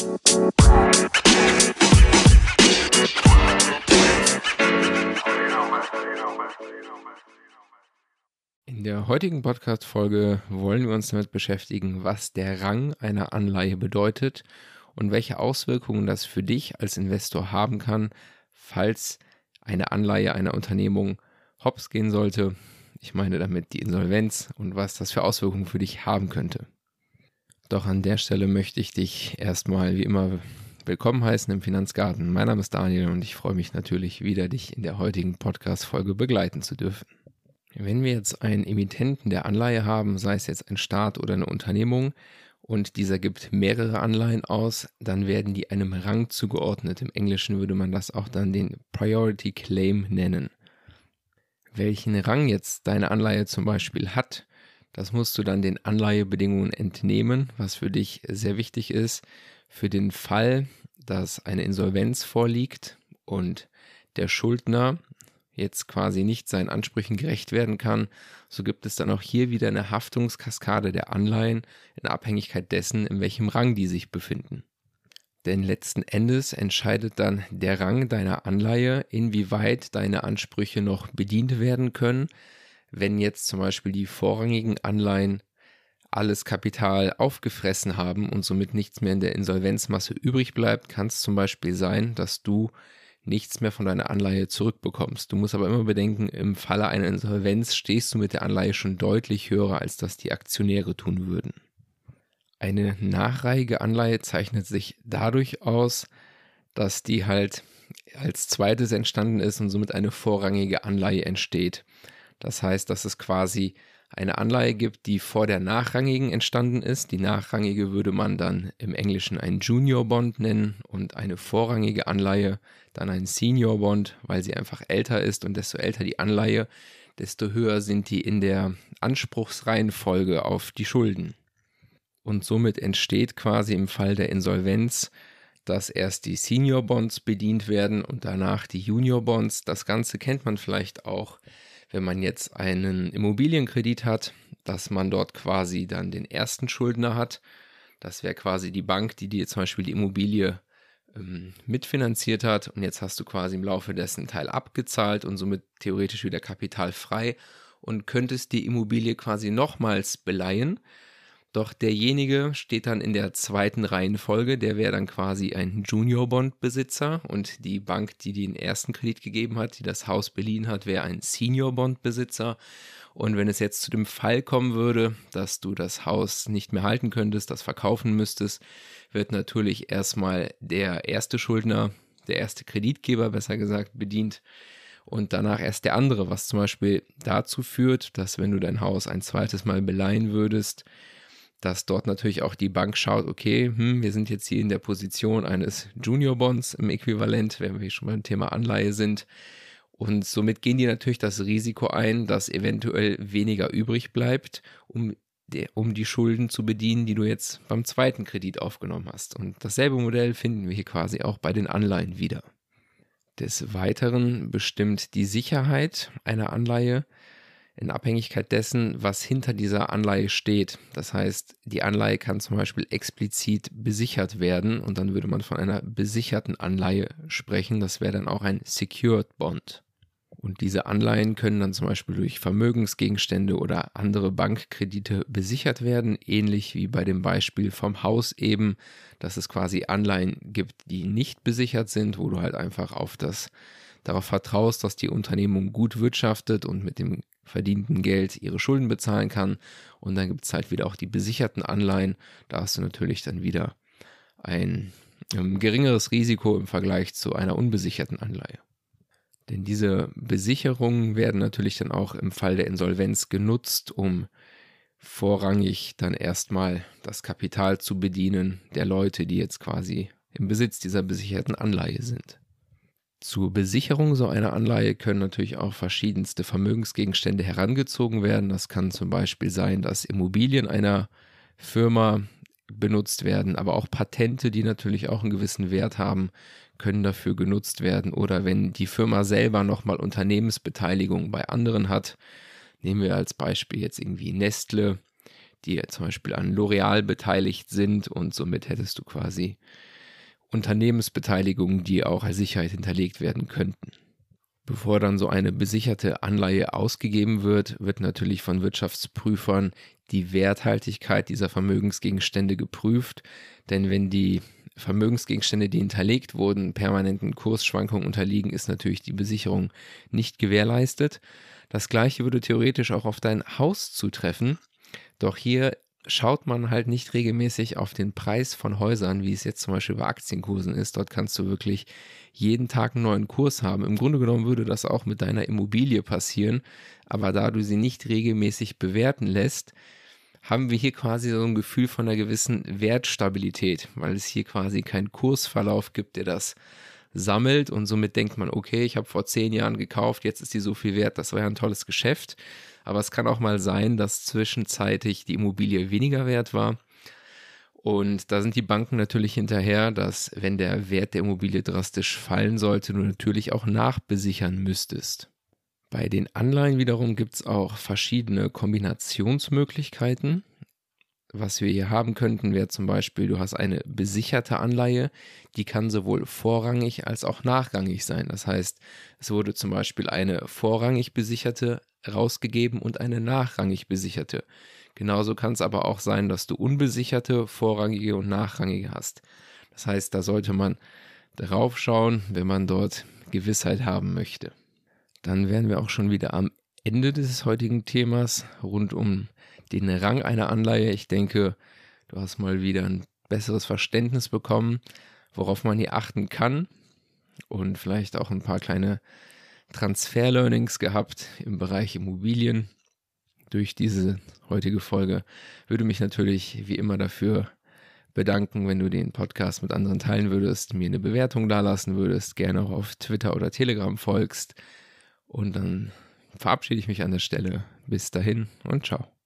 In der heutigen Podcast-Folge wollen wir uns damit beschäftigen, was der Rang einer Anleihe bedeutet und welche Auswirkungen das für dich als Investor haben kann, falls eine Anleihe einer Unternehmung hops gehen sollte. Ich meine damit die Insolvenz und was das für Auswirkungen für dich haben könnte. Doch an der Stelle möchte ich dich erstmal wie immer willkommen heißen im Finanzgarten. Mein Name ist Daniel und ich freue mich natürlich wieder, dich in der heutigen Podcast-Folge begleiten zu dürfen. Wenn wir jetzt einen Emittenten der Anleihe haben, sei es jetzt ein Staat oder eine Unternehmung, und dieser gibt mehrere Anleihen aus, dann werden die einem Rang zugeordnet. Im Englischen würde man das auch dann den Priority Claim nennen. Welchen Rang jetzt deine Anleihe zum Beispiel hat, das musst du dann den Anleihebedingungen entnehmen, was für dich sehr wichtig ist. Für den Fall, dass eine Insolvenz vorliegt und der Schuldner jetzt quasi nicht seinen Ansprüchen gerecht werden kann, so gibt es dann auch hier wieder eine Haftungskaskade der Anleihen in Abhängigkeit dessen, in welchem Rang die sich befinden. Denn letzten Endes entscheidet dann der Rang deiner Anleihe, inwieweit deine Ansprüche noch bedient werden können, wenn jetzt zum Beispiel die vorrangigen Anleihen alles Kapital aufgefressen haben und somit nichts mehr in der Insolvenzmasse übrig bleibt, kann es zum Beispiel sein, dass du nichts mehr von deiner Anleihe zurückbekommst. Du musst aber immer bedenken, im Falle einer Insolvenz stehst du mit der Anleihe schon deutlich höher, als das die Aktionäre tun würden. Eine nachreihige Anleihe zeichnet sich dadurch aus, dass die halt als zweites entstanden ist und somit eine vorrangige Anleihe entsteht. Das heißt, dass es quasi eine Anleihe gibt, die vor der nachrangigen entstanden ist. Die nachrangige würde man dann im Englischen ein Junior Bond nennen und eine vorrangige Anleihe dann ein Senior Bond, weil sie einfach älter ist und desto älter die Anleihe, desto höher sind die in der Anspruchsreihenfolge auf die Schulden. Und somit entsteht quasi im Fall der Insolvenz, dass erst die Senior Bonds bedient werden und danach die Junior Bonds. Das Ganze kennt man vielleicht auch wenn man jetzt einen Immobilienkredit hat, dass man dort quasi dann den ersten Schuldner hat. Das wäre quasi die Bank, die dir zum Beispiel die Immobilie ähm, mitfinanziert hat und jetzt hast du quasi im Laufe dessen Teil abgezahlt und somit theoretisch wieder kapitalfrei und könntest die Immobilie quasi nochmals beleihen doch derjenige steht dann in der zweiten Reihenfolge, der wäre dann quasi ein Junior-Bond-Besitzer und die Bank, die den ersten Kredit gegeben hat, die das Haus beliehen hat, wäre ein Senior-Bond-Besitzer. Und wenn es jetzt zu dem Fall kommen würde, dass du das Haus nicht mehr halten könntest, das verkaufen müsstest, wird natürlich erstmal der erste Schuldner, der erste Kreditgeber besser gesagt, bedient und danach erst der andere, was zum Beispiel dazu führt, dass wenn du dein Haus ein zweites Mal beleihen würdest, dass dort natürlich auch die Bank schaut, okay, hm, wir sind jetzt hier in der Position eines Junior Bonds im Äquivalent, wenn wir schon beim Thema Anleihe sind. Und somit gehen die natürlich das Risiko ein, dass eventuell weniger übrig bleibt, um, um die Schulden zu bedienen, die du jetzt beim zweiten Kredit aufgenommen hast. Und dasselbe Modell finden wir hier quasi auch bei den Anleihen wieder. Des Weiteren bestimmt die Sicherheit einer Anleihe in Abhängigkeit dessen, was hinter dieser Anleihe steht. Das heißt, die Anleihe kann zum Beispiel explizit besichert werden und dann würde man von einer besicherten Anleihe sprechen. Das wäre dann auch ein Secured Bond. Und diese Anleihen können dann zum Beispiel durch Vermögensgegenstände oder andere Bankkredite besichert werden, ähnlich wie bei dem Beispiel vom Haus eben, dass es quasi Anleihen gibt, die nicht besichert sind, wo du halt einfach auf das darauf vertraust, dass die Unternehmung gut wirtschaftet und mit dem verdienten Geld ihre Schulden bezahlen kann. Und dann gibt es halt wieder auch die besicherten Anleihen. Da hast du natürlich dann wieder ein ähm, geringeres Risiko im Vergleich zu einer unbesicherten Anleihe. Denn diese Besicherungen werden natürlich dann auch im Fall der Insolvenz genutzt, um vorrangig dann erstmal das Kapital zu bedienen der Leute, die jetzt quasi im Besitz dieser besicherten Anleihe sind. Zur Besicherung so einer Anleihe können natürlich auch verschiedenste Vermögensgegenstände herangezogen werden. Das kann zum Beispiel sein, dass Immobilien einer Firma benutzt werden, aber auch Patente, die natürlich auch einen gewissen Wert haben, können dafür genutzt werden. Oder wenn die Firma selber nochmal Unternehmensbeteiligung bei anderen hat, nehmen wir als Beispiel jetzt irgendwie Nestle, die zum Beispiel an L'Oreal beteiligt sind und somit hättest du quasi Unternehmensbeteiligungen, die auch als Sicherheit hinterlegt werden könnten. Bevor dann so eine besicherte Anleihe ausgegeben wird, wird natürlich von Wirtschaftsprüfern die Werthaltigkeit dieser Vermögensgegenstände geprüft. Denn wenn die Vermögensgegenstände, die hinterlegt wurden, permanenten Kursschwankungen unterliegen, ist natürlich die Besicherung nicht gewährleistet. Das gleiche würde theoretisch auch auf dein Haus zutreffen. Doch hier schaut man halt nicht regelmäßig auf den Preis von Häusern, wie es jetzt zum Beispiel bei Aktienkursen ist. Dort kannst du wirklich jeden Tag einen neuen Kurs haben. Im Grunde genommen würde das auch mit deiner Immobilie passieren, aber da du sie nicht regelmäßig bewerten lässt, haben wir hier quasi so ein Gefühl von einer gewissen Wertstabilität, weil es hier quasi keinen Kursverlauf gibt, der das sammelt und somit denkt man, okay, ich habe vor zehn Jahren gekauft, jetzt ist die so viel wert, das war ja ein tolles Geschäft. Aber es kann auch mal sein, dass zwischenzeitlich die Immobilie weniger wert war. Und da sind die Banken natürlich hinterher, dass wenn der Wert der Immobilie drastisch fallen sollte, du natürlich auch nachbesichern müsstest. Bei den Anleihen wiederum gibt es auch verschiedene Kombinationsmöglichkeiten. Was wir hier haben könnten, wäre zum Beispiel, du hast eine besicherte Anleihe, die kann sowohl vorrangig als auch nachrangig sein. Das heißt, es wurde zum Beispiel eine vorrangig besicherte rausgegeben und eine nachrangig besicherte. Genauso kann es aber auch sein, dass du unbesicherte, vorrangige und nachrangige hast. Das heißt, da sollte man drauf schauen, wenn man dort Gewissheit haben möchte. Dann wären wir auch schon wieder am Ende des heutigen Themas rund um den Rang einer Anleihe. Ich denke, du hast mal wieder ein besseres Verständnis bekommen, worauf man hier achten kann und vielleicht auch ein paar kleine Transfer-Learnings gehabt im Bereich Immobilien durch diese heutige Folge. Würde mich natürlich wie immer dafür bedanken, wenn du den Podcast mit anderen teilen würdest, mir eine Bewertung dalassen würdest, gerne auch auf Twitter oder Telegram folgst. Und dann verabschiede ich mich an der Stelle. Bis dahin und ciao.